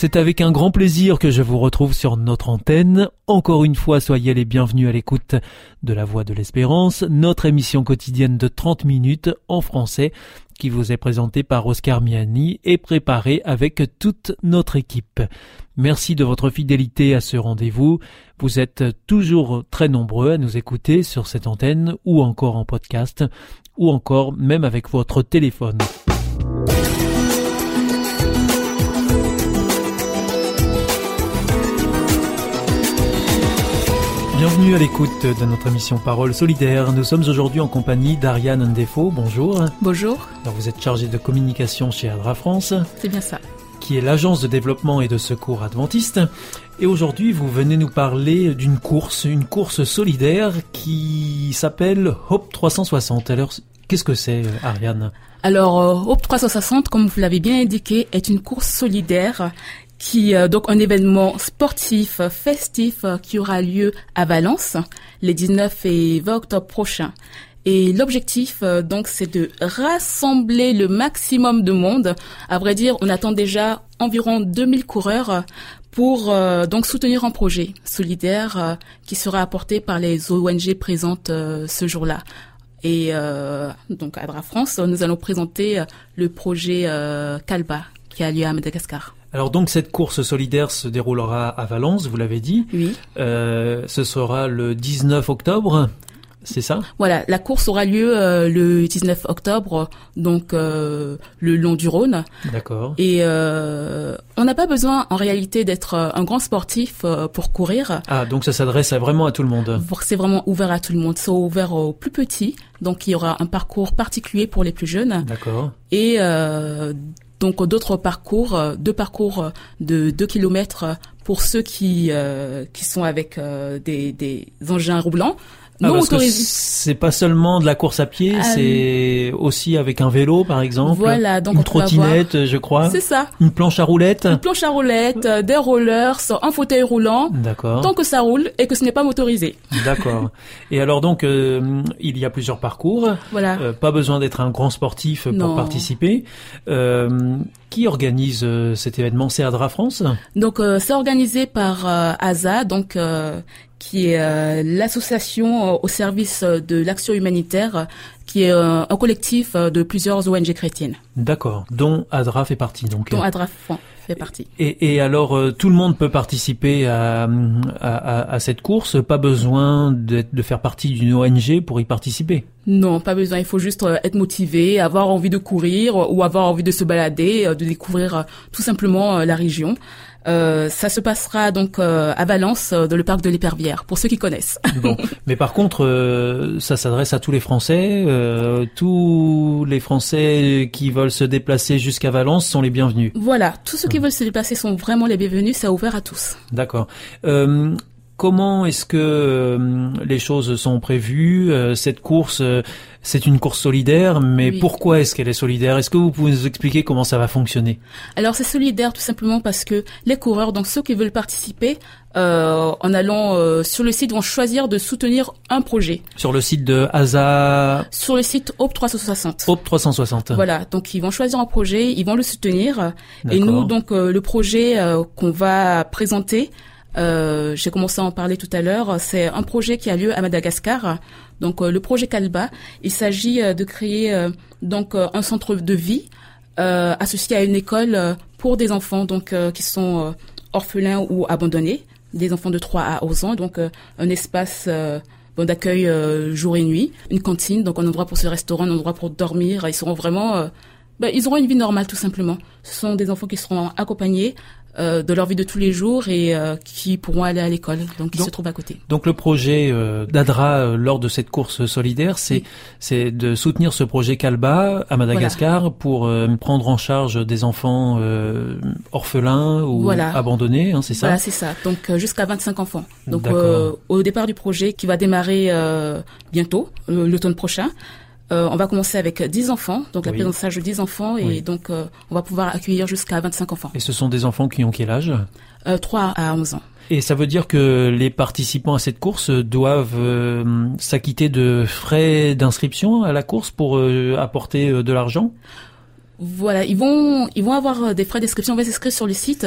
C'est avec un grand plaisir que je vous retrouve sur notre antenne. Encore une fois, soyez les bienvenus à l'écoute de La Voix de l'Espérance, notre émission quotidienne de 30 minutes en français qui vous est présentée par Oscar Miani et préparée avec toute notre équipe. Merci de votre fidélité à ce rendez-vous. Vous êtes toujours très nombreux à nous écouter sur cette antenne ou encore en podcast ou encore même avec votre téléphone. Bienvenue à l'écoute de notre émission Parole solidaire. Nous sommes aujourd'hui en compagnie d'Ariane Ndefo. Bonjour. Bonjour. Alors vous êtes chargée de communication chez Adra France. C'est bien ça. Qui est l'agence de développement et de secours adventiste. Et aujourd'hui, vous venez nous parler d'une course, une course solidaire qui s'appelle Hope 360. Alors, qu'est-ce que c'est, Ariane? Alors, euh, Hope 360, comme vous l'avez bien indiqué, est une course solidaire qui euh, donc un événement sportif festif euh, qui aura lieu à Valence les 19 et 20 octobre prochains. Et l'objectif, euh, donc, c'est de rassembler le maximum de monde. À vrai dire, on attend déjà environ 2000 coureurs pour donc soutenir un projet solidaire qui sera apporté par les ONG présentes ce jour-là. Et donc, à Dra France, nous allons présenter le projet Calba qui a lieu à Madagascar. Alors donc cette course solidaire se déroulera à Valence, vous l'avez dit. Oui. Euh, ce sera le 19 octobre. C'est ça? Voilà, la course aura lieu euh, le 19 octobre, donc euh, le long du Rhône. D'accord. Et on n'a pas besoin en réalité d'être un grand sportif pour courir. Ah, donc ça s'adresse vraiment à tout le monde. C'est vraiment ouvert à tout le monde. C'est ouvert aux plus petits, donc il y aura un parcours particulier pour les plus jeunes. D'accord. Et donc d'autres parcours, euh, deux parcours euh, de 2 kilomètres pour ceux qui euh, qui sont avec des, des engins roulants. Ah, c'est pas seulement de la course à pied, c'est aussi avec un vélo par exemple. Voilà, donc une trottinette, je crois. C'est ça. Une planche à roulettes. Une planche à roulettes, des rollers, un fauteuil roulant. D'accord. Tant que ça roule et que ce n'est pas motorisé. D'accord. et alors donc il y a plusieurs parcours. Voilà. pas besoin d'être un grand sportif pour participer. Euh, qui organise euh, cet événement? C'est Adra France? Donc euh, c'est organisé par euh, ASA, donc qui est l'association au service de l'action humanitaire, qui est un collectif de plusieurs ONG chrétiennes. D'accord, dont ADRA fait partie. Donc. Dont ADRA fait partie. Et, et alors, tout le monde peut participer à, à, à cette course, pas besoin de faire partie d'une ONG pour y participer non, pas besoin. Il faut juste être motivé, avoir envie de courir ou avoir envie de se balader, de découvrir tout simplement la région. Euh, ça se passera donc euh, à Valence, euh, dans le parc de l'Épervière, pour ceux qui connaissent. bon, mais par contre, euh, ça s'adresse à tous les Français. tous les Français qui veulent se déplacer jusqu'à Valence sont les bienvenus. Voilà, tous ceux qui veulent se déplacer sont vraiment les bienvenus. C'est ouvert à tous. D'accord. Comment est-ce que les choses sont prévues Cette course, c'est une course solidaire, mais pourquoi est-ce qu'elle est solidaire? Est-ce que vous pouvez nous expliquer comment ça va fonctionner? Alors c'est solidaire tout simplement parce que les coureurs, donc ceux qui veulent participer, euh, en allant euh, sur le site, vont choisir de soutenir un projet. Sur le site de ASA Sur le site Hope 360. Hope 360. Voilà, donc ils vont choisir un projet, ils vont le soutenir. Et nous, donc euh, le projet qu'on va présenter, euh, j'ai commencé à en parler tout à l'heure. C'est un projet qui a lieu à Madagascar. Donc euh, le projet Calba, il s'agit euh, de créer donc un centre de vie associé à une école pour des enfants donc qui sont orphelins ou abandonnés, des enfants de 3 à 11 ans. Donc un espace d'accueil jour et nuit, une cantine, donc un endroit pour se restaurer, un endroit pour dormir. Ils seront vraiment ben, ils auront une vie normale tout simplement. Ce sont des enfants qui seront accompagnés euh, de leur vie de tous les jours et euh, qui pourront aller à l'école, donc ils se trouvent à côté. Donc le projet euh, d'Adra euh, lors de cette course solidaire, c'est c'est de soutenir ce projet Calba à Madagascar pour prendre en charge des enfants orphelins ou abandonnés, hein, c'est ça Voilà, c'est ça. Donc jusqu'à 25 enfants. Donc au départ du projet qui va démarrer bientôt, l'automne prochain. On va commencer avec 10 enfants, donc la présence de 10 enfants, et donc on va pouvoir accueillir jusqu'à 25 enfants. Et ce sont des enfants qui ont quel âge? 3 à 11 ans. Et ça veut dire que les participants à cette course doivent euh, s'acquitter de frais d'inscription à la course pour euh, apporter euh, de l'argent? Voilà, ils vont ils vont avoir des frais d'inscription, on va s'inscrire sur le site.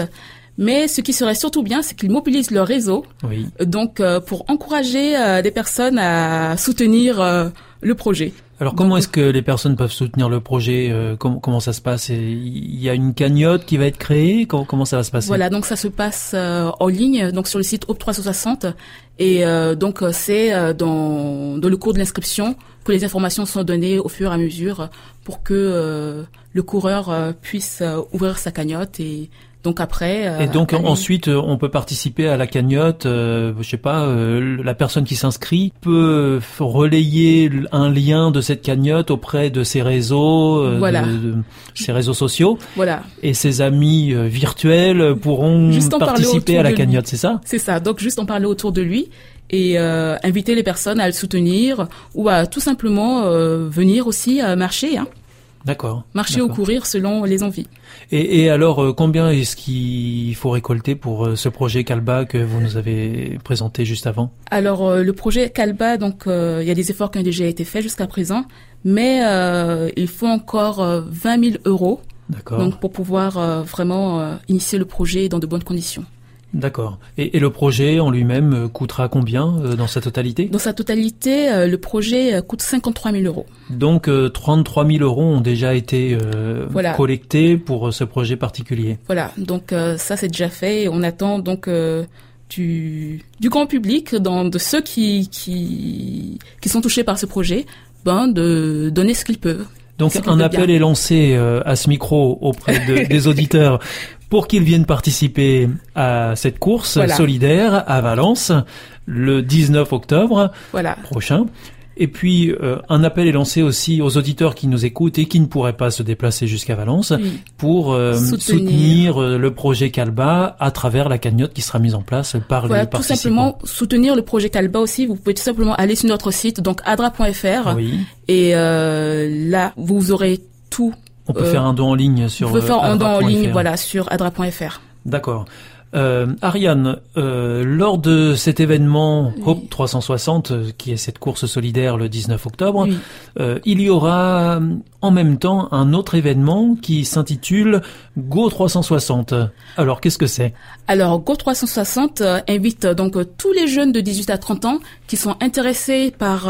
Mais ce qui serait surtout bien, c'est qu'ils mobilisent leur réseau. Oui. Donc, pour encourager des personnes à soutenir le projet. Alors comment est-ce que les personnes peuvent soutenir le projet euh, comment, ça se passe? Il y a une cagnotte qui va être créée? Comment, ça va se passer? Voilà, donc ça se passe euh, en ligne, donc sur le site OP 360. Et euh, donc c'est dans le cours de l'inscription que les informations sont données au fur et à mesure pour que le coureur puisse ouvrir sa cagnotte et donc après. Euh, et donc ensuite, euh, on peut participer à la cagnotte. Euh, je sais pas, euh, la personne qui s'inscrit peut relayer un lien de cette cagnotte auprès de ses réseaux, voilà. de, ses réseaux sociaux. Voilà. Et ses amis virtuels pourront participer à la cagnotte, c'est ça? C'est ça. Donc juste en parler autour de lui et inviter les personnes à le soutenir ou à tout simplement venir aussi marcher. Hein. D'accord. Marcher ou courir selon les envies. Et, et alors, euh, combien est-ce qu'il faut récolter pour euh, ce projet Calba que vous nous avez présenté juste avant? Alors, euh, le projet Calba, donc, il y a des efforts qui ont déjà été faits jusqu'à présent, mais il faut encore 20 000 euros. Donc, pour pouvoir vraiment initier le projet dans de bonnes conditions. D'accord. Et, et, le projet en lui-même euh, coûtera combien euh, dans sa totalité? Dans sa totalité, euh, le projet coûte 53 000 euros. Donc 33 000 euros ont déjà été collectés pour ce projet particulier. Voilà. Donc ça c'est déjà fait. On attend donc du, du grand public, dans, de ceux qui, qui qui sont touchés par ce projet, ben de donner ce qu'ils peuvent. Donc un appel est lancé à ce micro auprès de, des auditeurs pour qu'ils viennent participer à cette course solidaire à Valence le 19 octobre prochain. Et puis euh, un appel est lancé aussi aux auditeurs qui nous écoutent et qui ne pourraient pas se déplacer jusqu'à Valence pour euh, soutenir, euh, le projet Calba à travers la cagnotte qui sera mise en place par les participants. Tout simplement soutenir le projet Calba aussi. Vous pouvez tout simplement aller sur notre site donc adra.fr et là vous aurez tout on peut faire un don en ligne sur. On peut faire un don en ligne, voilà, sur adra.fr. D'accord. Euh, Ariane, euh, lors de cet événement Hope 360, euh, qui est cette course solidaire le 19 octobre, euh, il y aura en même temps un autre événement qui s'intitule Go 360. Alors qu'est-ce que c'est? Alors Go 360 invite donc tous les jeunes de 18 à 30 ans qui sont intéressés par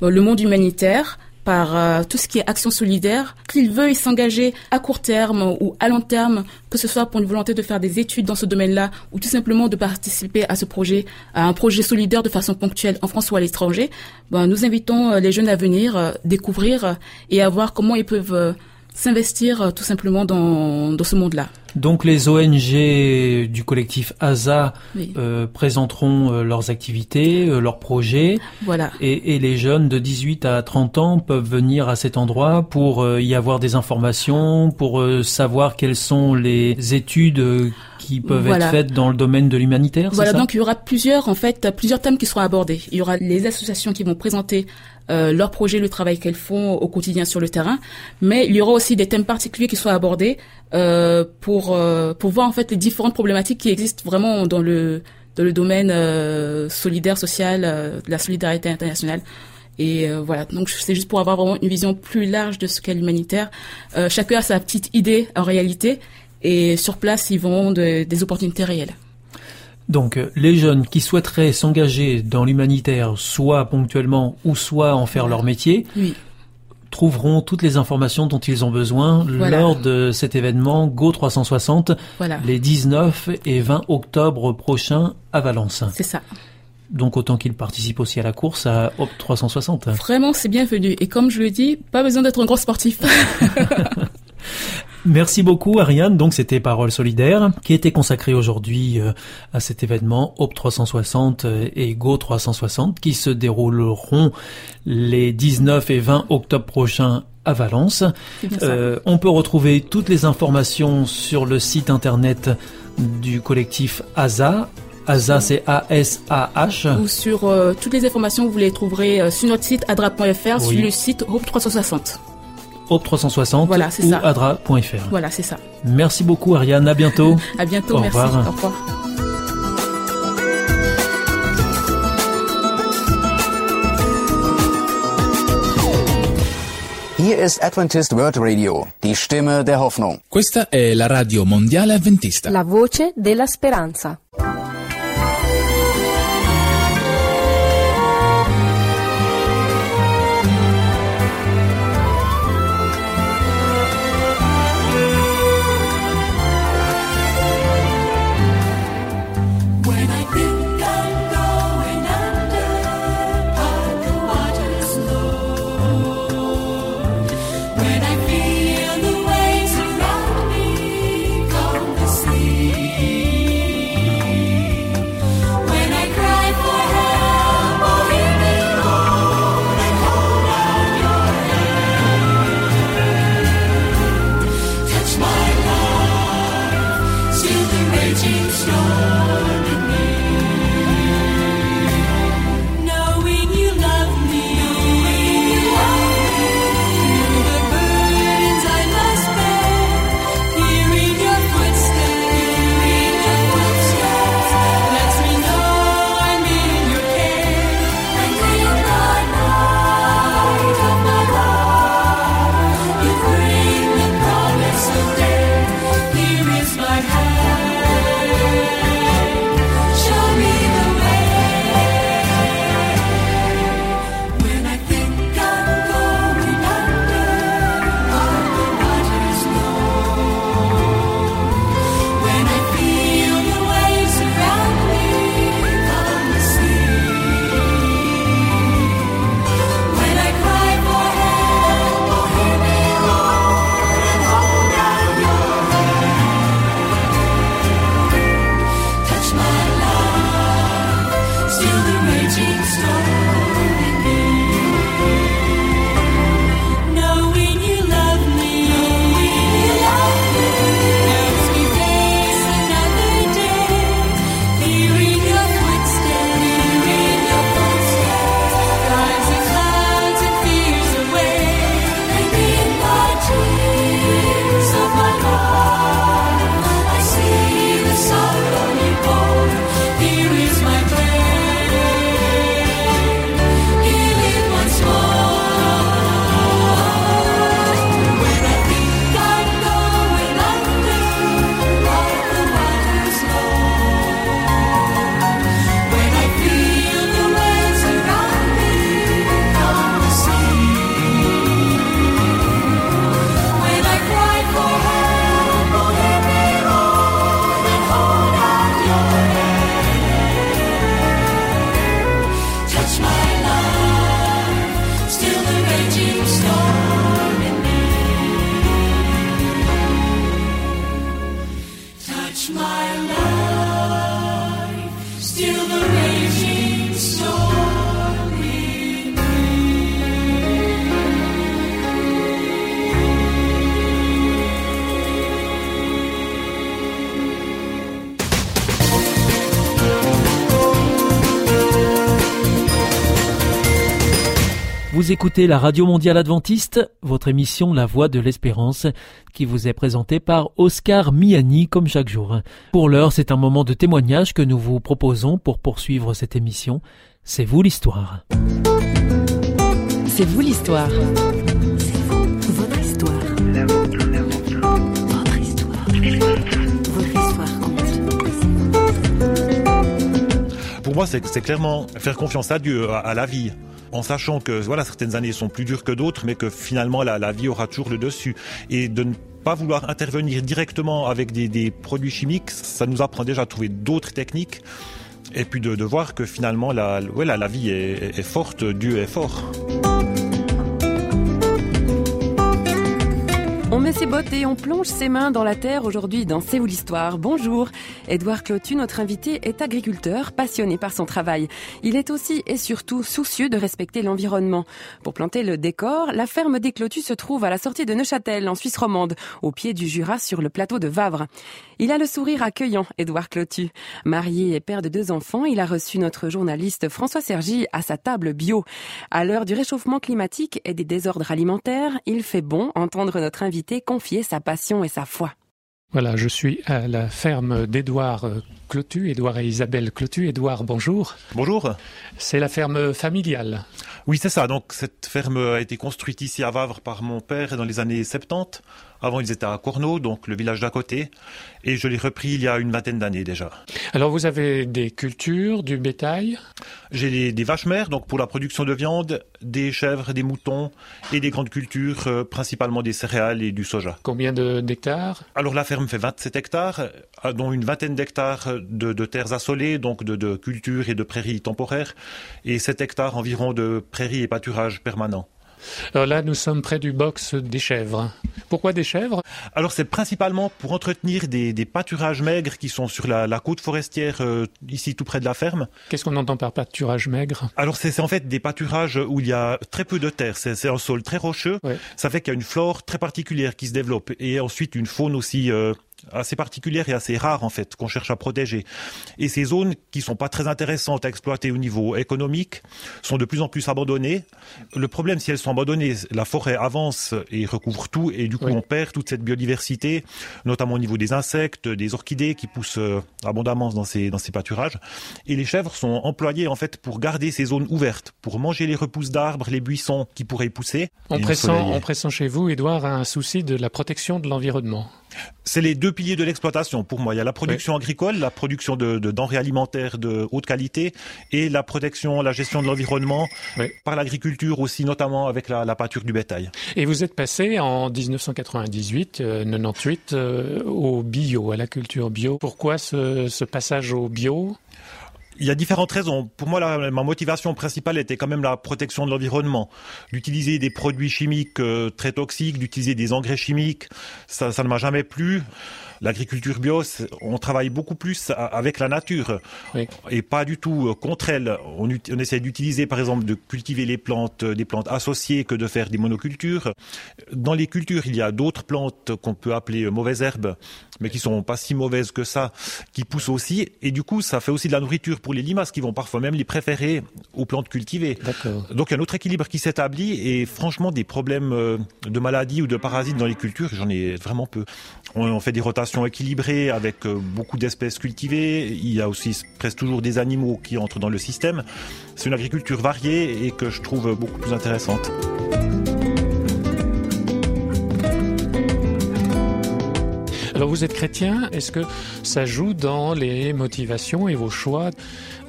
le monde humanitaire par euh, tout ce qui est action solidaire, qu'ils veuillent s'engager à court terme ou à long terme, que ce soit pour une volonté de faire des études dans ce domaine-là ou tout simplement de participer à ce projet, à un projet solidaire de façon ponctuelle en France ou à l'étranger, ben, nous invitons euh, les jeunes à venir euh, découvrir et à voir comment ils peuvent s'investir tout simplement dans, dans ce monde-là. Donc les ONG du collectif ASA euh, présenteront euh, leurs activités, euh, leurs projets. Voilà. Et, et, les jeunes de 18 à 30 ans peuvent venir à cet endroit pour y avoir des informations, pour savoir quelles sont les études qui peuvent être faites dans le domaine de l'humanitaire. Voilà, donc il y aura plusieurs en fait plusieurs thèmes qui seront abordés. Il y aura les associations qui vont présenter euh, leur projet, le travail qu'elles font au quotidien sur le terrain, mais il y aura aussi des thèmes particuliers qui soient abordés euh, pour euh, pour voir en fait les différentes problématiques qui existent vraiment dans le dans le domaine euh, solidaire, social, de la solidarité internationale. Et voilà, donc c'est juste pour avoir vraiment une vision plus large de ce qu'est l'humanitaire. chacun a sa petite idée en réalité, et sur place, ils vont de, des opportunités réelles. Donc euh, les jeunes qui souhaiteraient s'engager dans l'humanitaire, soit ponctuellement ou soit en faire leur métier, trouveront toutes les informations dont ils ont besoin lors de cet événement Go 360 les 19 et 20 octobre prochains à Valence. C'est ça. Donc autant qu'ils participent aussi à la course à Hop 360. Vraiment, c'est bienvenu. Et comme je le dis, pas besoin d'être un grand sportif. Merci beaucoup Ariane. Donc c'était Parole solidaire qui était consacrée aujourd'hui euh, à cet événement Hope 360 et Go 360 qui se dérouleront les 19 et 20 octobre prochains à Valence. Euh, on peut retrouver toutes les informations sur le site internet du collectif ASA ASA, c'est A-S-A-H. Ou sur euh, toutes les informations, vous les trouverez euh, sur notre site adra.fr, sur le site Hope 360. Hope 360 voilà, ou adra.fr. Voilà, c'est ça. Merci beaucoup Ariane, à bientôt. à bientôt, merci. Au revoir. Hier ist Adventist World Radio, die Stimme der Hoffnung. Questa è la radio mondiale adventista. La voce della speranza. Vous écoutez la Radio Mondiale Adventiste, votre émission La Voix de l'Espérance, qui vous est présentée par Oscar Miani comme chaque jour. Pour l'heure, c'est un moment de témoignage que nous vous proposons pour poursuivre cette émission. C'est vous l'histoire. C'est vous l'histoire. C'est vous, votre histoire. La vôtre, la vôtre. Votre histoire. Votre histoire Pour moi, c'est clairement faire confiance à Dieu, à la vie en sachant que voilà certaines années sont plus dures que d'autres, mais que finalement la, vie aura toujours le dessus. Et de ne pas vouloir intervenir directement avec des, produits chimiques, ça nous apprend déjà à trouver d'autres techniques. Et puis de, voir que finalement la, la vie est forte, Dieu est fort. Ses bottes et on plonge ses mains dans la terre aujourd'hui dans C'est où l'histoire Bonjour. Édouard Clotu, notre invité, est agriculteur, passionné par son travail. Il est aussi et surtout soucieux de respecter l'environnement. Pour planter le décor, la ferme des Clotus se trouve à la sortie de Neuchâtel, en Suisse romande, au pied du Jura sur le plateau de Vavre. Il a le sourire accueillant, Édouard Clotu. Marié et père de deux enfants, il a reçu notre journaliste François Sergi à sa table bio. À l'heure du réchauffement climatique et des désordres alimentaires, il fait bon entendre notre invité confier sa passion et sa foi. Voilà, je suis à la ferme d'Édouard Clotu, Édouard et Isabelle Clotu. Édouard, bonjour. Bonjour. C'est la ferme familiale. Oui, c'est ça. Donc cette ferme a été construite ici à Vavre par mon père dans les années 70. Avant, ils étaient à Corneau, donc le village d'à côté. Et je l'ai repris il y a une vingtaine d'années déjà. Alors vous avez des cultures, du bétail? J'ai des, vaches mères, donc pour la production de viande, des chèvres, des moutons et des grandes cultures, euh, principalement des céréales et du soja. Combien d'hectares? Alors la ferme fait 27 hectares, euh, dont une vingtaine d'hectares de, terres assolées, donc de, de cultures et de prairies temporaires, et 7 hectares environ de prairies et pâturages permanents. Alors là, nous sommes près du box des chèvres. Pourquoi des chèvres? Alors c'est principalement pour entretenir des, pâturages maigres qui sont sur la, côte forestière euh, ici tout près de la ferme. Qu'est-ce qu'on entend par pâturage maigre? Alors c'est en fait des pâturages où il y a très peu de terre. C'est un sol très rocheux. Ça fait qu'il y a une flore très particulière qui se développe et ensuite une faune aussi euh, assez particulière et assez rare en fait qu'on cherche à protéger. Et ces zones qui sont pas très intéressantes à exploiter au niveau économique sont de plus en plus abandonnées. Le problème, si elles sont abandonnées, la forêt avance et recouvre tout et du coup on perd toute cette biodiversité, notamment au niveau des insectes, des orchidées qui poussent euh, abondamment dans ces dans ces pâturages. Et les chèvres sont employées en fait pour garder ces zones ouvertes, pour manger les repousses d'arbres, les buissons qui pourraient y pousser. En pressant, en pressant chez vous, Edouard a un souci de la protection de l'environnement. C'est les deux piliers de l'exploitation pour moi. Il y a la production agricole, la production de, denrées alimentaires de haute qualité et la protection, la gestion de l'environnement par l'agriculture aussi, notamment avec la, pâture du bétail. Et vous êtes passé en 1998, 98 euh, euh, au bio, à la culture bio. Pourquoi ce passage au bio? Il y a différentes raisons. Pour moi, ma motivation principale était quand même la protection de l'environnement. D'utiliser des produits chimiques euh, très toxiques, d'utiliser des engrais chimiques, ça, ça ne m'a jamais plu l'agriculture bio, on travaille beaucoup plus avec la nature et pas du tout euh, contre elle. On, on essaie d'utiliser, par exemple, de cultiver les plantes, des plantes associées que de faire des monocultures. Dans les cultures, il y a d'autres plantes qu'on peut appeler euh, mauvaises herbes, mais qui sont pas si mauvaises que ça, qui poussent aussi. Et du coup, ça fait aussi de la nourriture pour les limaces qui vont parfois même les préférer aux plantes cultivées. Donc il y a un autre équilibre qui s'établit et franchement, des problèmes euh, de maladies ou de parasites dans les cultures, j'en ai vraiment peu. On fait des rotations équilibrées avec euh, beaucoup d'espèces cultivées. Il y a aussi presque toujours des animaux qui entrent dans le système. C'est une agriculture variée et que je trouve beaucoup plus intéressante. Alors vous êtes chrétien, est-ce que ça joue dans les motivations et vos choix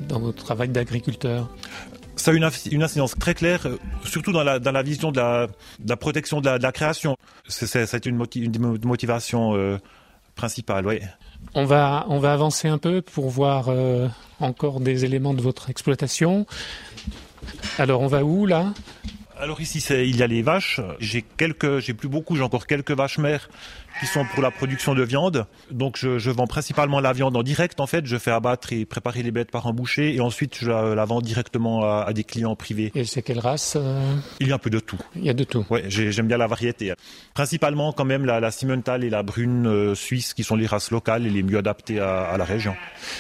dans votre travail d'agriculteur? Ça a une, une, incidence très claire, euh, surtout dans la, dans la vision de la, de la protection de la, de la création. C'est une, une, motivation euh, principale, oui. On va, on va avancer un peu pour voir euh, encore des éléments de votre exploitation. Alors, on va où là? Alors ici, il y a les vaches. J'ai quelques, j'ai plus beaucoup, j'ai encore quelques vaches mères qui sont pour la production de viande. Donc je, je, vends principalement la viande en direct en fait. Je fais abattre et préparer les bêtes par un boucher et ensuite je la, vends directement à, à, des clients privés. Et c'est quelle race euh Il y a un peu de tout. Il y a de tout. Ouais, j'aime bien la variété. Principalement quand même la, la Simmental et la Brune euh, suisse qui sont les races locales et les mieux adaptées à, à la région.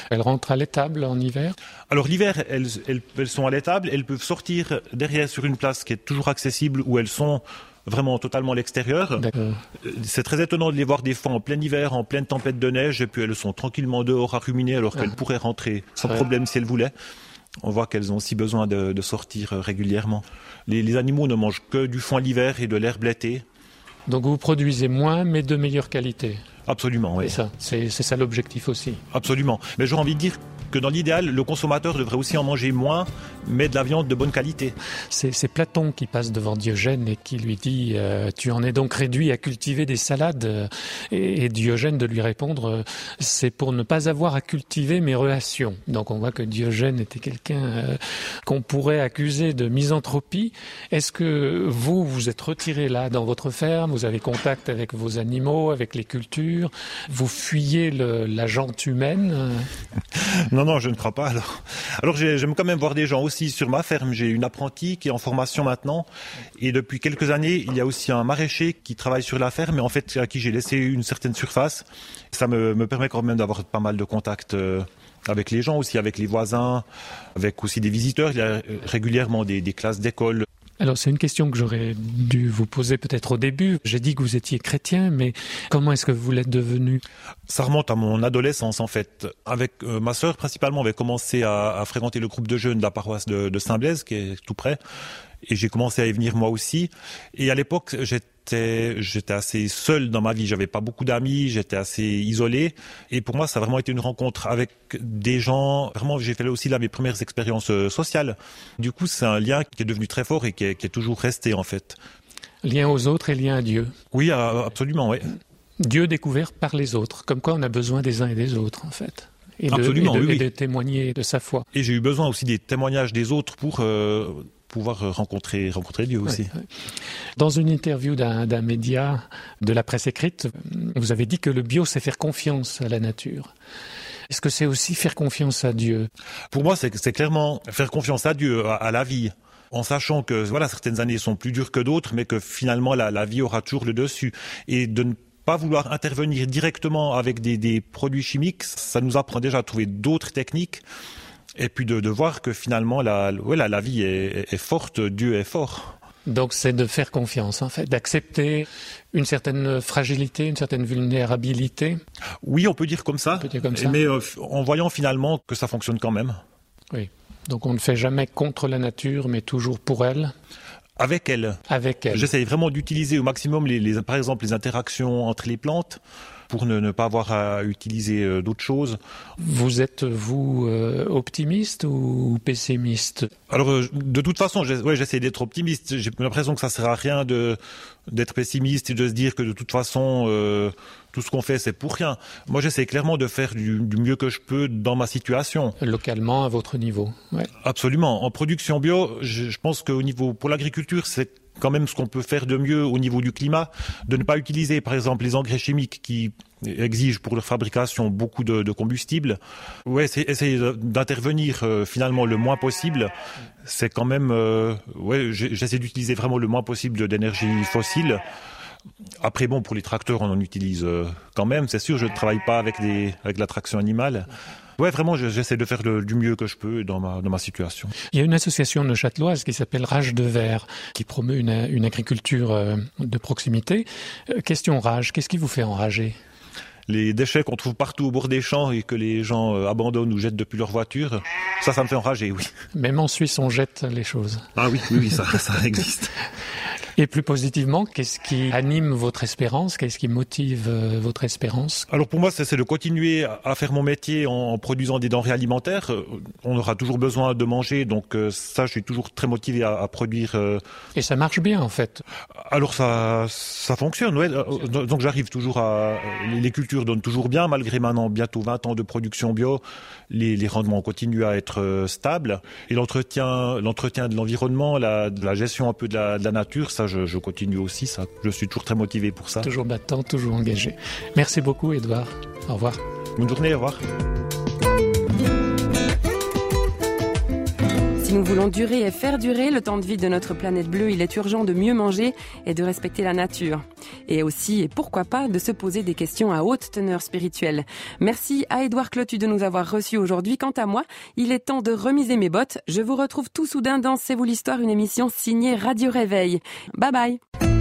Elles rentrent à l'étable en hiver? Alors l'hiver, elles, elles, elles sont à l'étable. Elles peuvent sortir derrière sur une place qui est toujours accessible où elles sont vraiment totalement à l'extérieur. Euh, c'est très étonnant de les voir des fois en plein hiver, en pleine tempête de neige, et puis elles sont tranquillement dehors à ruminer alors qu'elles pourraient rentrer sans problème si elles voulaient. On voit qu'elles ont aussi besoin de, sortir euh, régulièrement. Les, animaux ne mangent que du foin l'hiver et de l'herbe l'été. Donc vous produisez moins, mais de meilleure qualité. Absolument, oui. C'est ça, c'est ça l'objectif aussi. Absolument. Mais j'aurais envie de dire que dans l'idéal, le consommateur devrait aussi en manger moins, mais de la viande de bonne qualité. C'est Platon qui passe devant Diogène et qui lui dit euh, Tu en es donc réduit à cultiver des salades? Et, Diogène de lui répondre euh, C'est pour ne pas avoir à cultiver mes relations. Donc on voit que Diogène était quelqu'un euh, qu'on pourrait accuser de misanthropie. Est-ce que vous, vous êtes retiré là dans votre ferme? Vous avez contact avec vos animaux, avec les cultures? Vous fuyez le, la jante humaine? Non, non, je ne crois pas. Alors, alors j'aime quand même voir des gens aussi sur ma ferme. J'ai une apprentie qui est en formation maintenant. Et depuis quelques années, il y a aussi un maraîcher qui travaille sur la ferme et en fait à qui j'ai laissé une certaine surface. Ça me, me permet quand même d'avoir pas mal de contacts euh, avec les gens aussi, avec les voisins, avec aussi des visiteurs. Il y a régulièrement des, des classes d'école alors c'est une question que j'aurais dû vous poser peut-être au début. J'ai dit que vous étiez chrétien, mais comment est-ce que vous l'êtes devenu? Ça remonte à mon adolescence en fait. Avec euh, ma sœur principalement, on avait commencé à, fréquenter le groupe de jeunes de la paroisse de, de Saint-Blaise, qui est tout près et j'ai commencé à y venir moi aussi. Et à l'époque, j'étais j'étais assez seul dans ma vie. J'avais pas beaucoup d'amis, j'étais assez isolé. Et pour moi, ça a vraiment été une rencontre avec des gens. Vraiment, j'ai fait aussi là mes premières expériences euh, sociales. Du coup, c'est un lien qui est devenu très fort et qui est, qui est toujours resté en fait. Lien aux autres et lien à Dieu. Oui, absolument, oui. Dieu découvert par les autres, comme quoi on a besoin des uns et des autres en fait. Et Absolument, de, et de, témoigner de sa foi. Et j'ai eu besoin aussi des témoignages des autres pour euh, pouvoir euh, rencontrer, rencontrer Dieu aussi. Dans une interview d'un média de la presse écrite, vous avez dit que le bio, c'est faire confiance à la nature. Est-ce que c'est aussi faire confiance à Dieu? Pour moi, c'est clairement faire confiance à Dieu, à, la vie en sachant que voilà certaines années sont plus dures que d'autres, mais que finalement la, la, vie aura toujours le dessus et de ne pas vouloir intervenir directement avec des, des produits chimiques, ça nous apprend déjà à trouver d'autres techniques et puis de, de voir que finalement la, la, la vie est, est, forte, Dieu est fort. Donc c'est de faire confiance en fait, d'accepter une certaine fragilité, une certaine vulnérabilité. Oui, on peut dire comme ça, dire comme ça. mais euh, en voyant finalement que ça fonctionne quand même. Oui. Donc on ne fait jamais contre la nature, mais toujours pour elle. Avec elle. Avec elle. J'essaye vraiment d'utiliser au maximum les, les, par exemple les interactions entre les plantes pour ne, pas avoir à utiliser euh, d'autres choses. Vous êtes, vous, euh, optimiste ou pessimiste? Alors, euh, de toute façon, j'essaie d'être optimiste. J'ai l'impression que ça ne sert à rien d'être pessimiste et de se dire que de toute façon, tout ce qu'on fait, c'est pour rien. Moi, j'essaie clairement de faire du, mieux que je peux dans ma situation. Localement, à votre niveau. Absolument. En production bio, je, je pense qu'au niveau, pour l'agriculture, c'est quand même ce qu'on peut faire de mieux au niveau du climat, de ne pas utiliser par exemple les engrais chimiques qui exigent pour leur fabrication beaucoup de, de combustible. Ouais, essayer d'intervenir euh, finalement le moins possible. C'est quand même, euh, j'essaie d'utiliser vraiment le moins possible d'énergie fossile. Après, bon, pour les tracteurs, on en utilise euh, quand même, c'est sûr. Je ne travaille pas avec, avec la traction animale. Ouais, vraiment, j'essaie de faire du mieux que je peux dans ma, dans ma situation. Il y a une association de Châteloise qui s'appelle Rage de Verre, qui promeut une, une agriculture euh, de proximité. Euh, question rage, qu'est-ce qui vous fait enrager? Les déchets qu'on trouve partout au bord des champs et que les gens euh, abandonnent ou jettent depuis leur voiture, ça, ça me fait enrager, oui. Même en Suisse, on jette les choses. Ah oui, oui, oui ça, ça existe. Et plus positivement, qu'est-ce qui anime votre espérance Qu'est-ce qui motive euh, votre espérance? Alors pour moi, c'est de continuer à faire mon métier en produisant des denrées alimentaires. Euh, on aura toujours besoin de manger, donc ça, je suis toujours très motivé à, produire. Et ça marche bien, en fait. Alors ça, ça fonctionne, ouais. Donc j'arrive toujours à les cultures donne toujours bien, malgré maintenant bientôt 20 ans de production bio. Les, les rendements continuent à être euh, stables. Et l'entretien, l'entretien de l'environnement, la, la, gestion un peu de la, de la nature, ça, je, je, continue aussi. Ça, je suis toujours très motivé pour ça. Toujours battant, toujours engagé. Merci beaucoup, Edouard. Au revoir. Bonne journée, au revoir. Si nous voulons durer et faire durer le temps de vie de notre planète bleue, il est urgent de mieux manger et de respecter la nature. Et aussi, et pourquoi pas, de se poser des questions à haute teneur spirituelle. Merci à Édouard Clotu de nous avoir reçus aujourd'hui. Quant à moi, il est temps de remiser mes bottes. Je vous retrouve tout soudain dans C'est vous l'histoire, une émission signée Radio Réveil. Bye bye.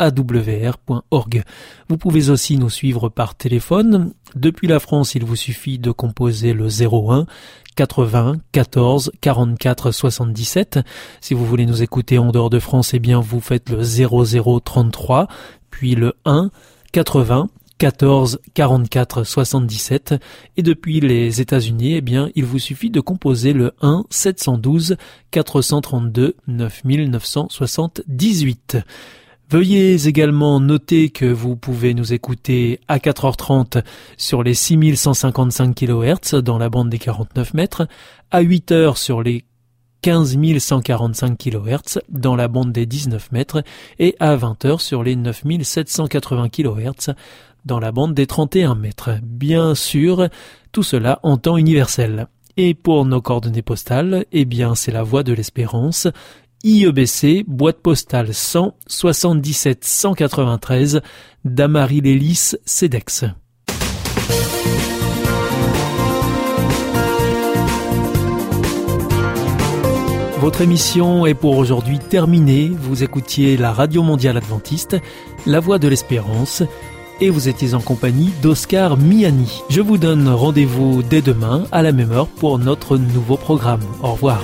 www.awr.org. Vous pouvez aussi nous suivre par téléphone. Depuis la France, il vous suffit de composer le 01 80 14 44 77. Si vous voulez nous écouter en dehors de France, eh bien vous faites le 00 33 puis le 1 80 14 44 77 et depuis les États-Unis, eh bien, il vous suffit de composer le 1 712 432 9978. Veuillez également noter que vous pouvez nous écouter à 4h30 sur les 6155 kHz dans la bande des 49 mètres, à 8h sur les 15 145 kHz dans la bande des 19 mètres et à 20h sur les 9780 kHz dans la bande des 31 mètres. Bien sûr, tout cela en temps universel. Et pour nos coordonnées postales, eh bien, c'est la voie de l'espérance. IEBC, boîte postale 100 77 193, Damary Lélis, CEDEX. Votre émission est pour aujourd'hui terminée. Vous écoutiez la Radio Mondiale Adventiste, La Voix de l'Espérance et vous étiez en compagnie d'Oscar Miani. Je vous donne rendez-vous dès demain à la même heure pour notre nouveau programme. Au revoir.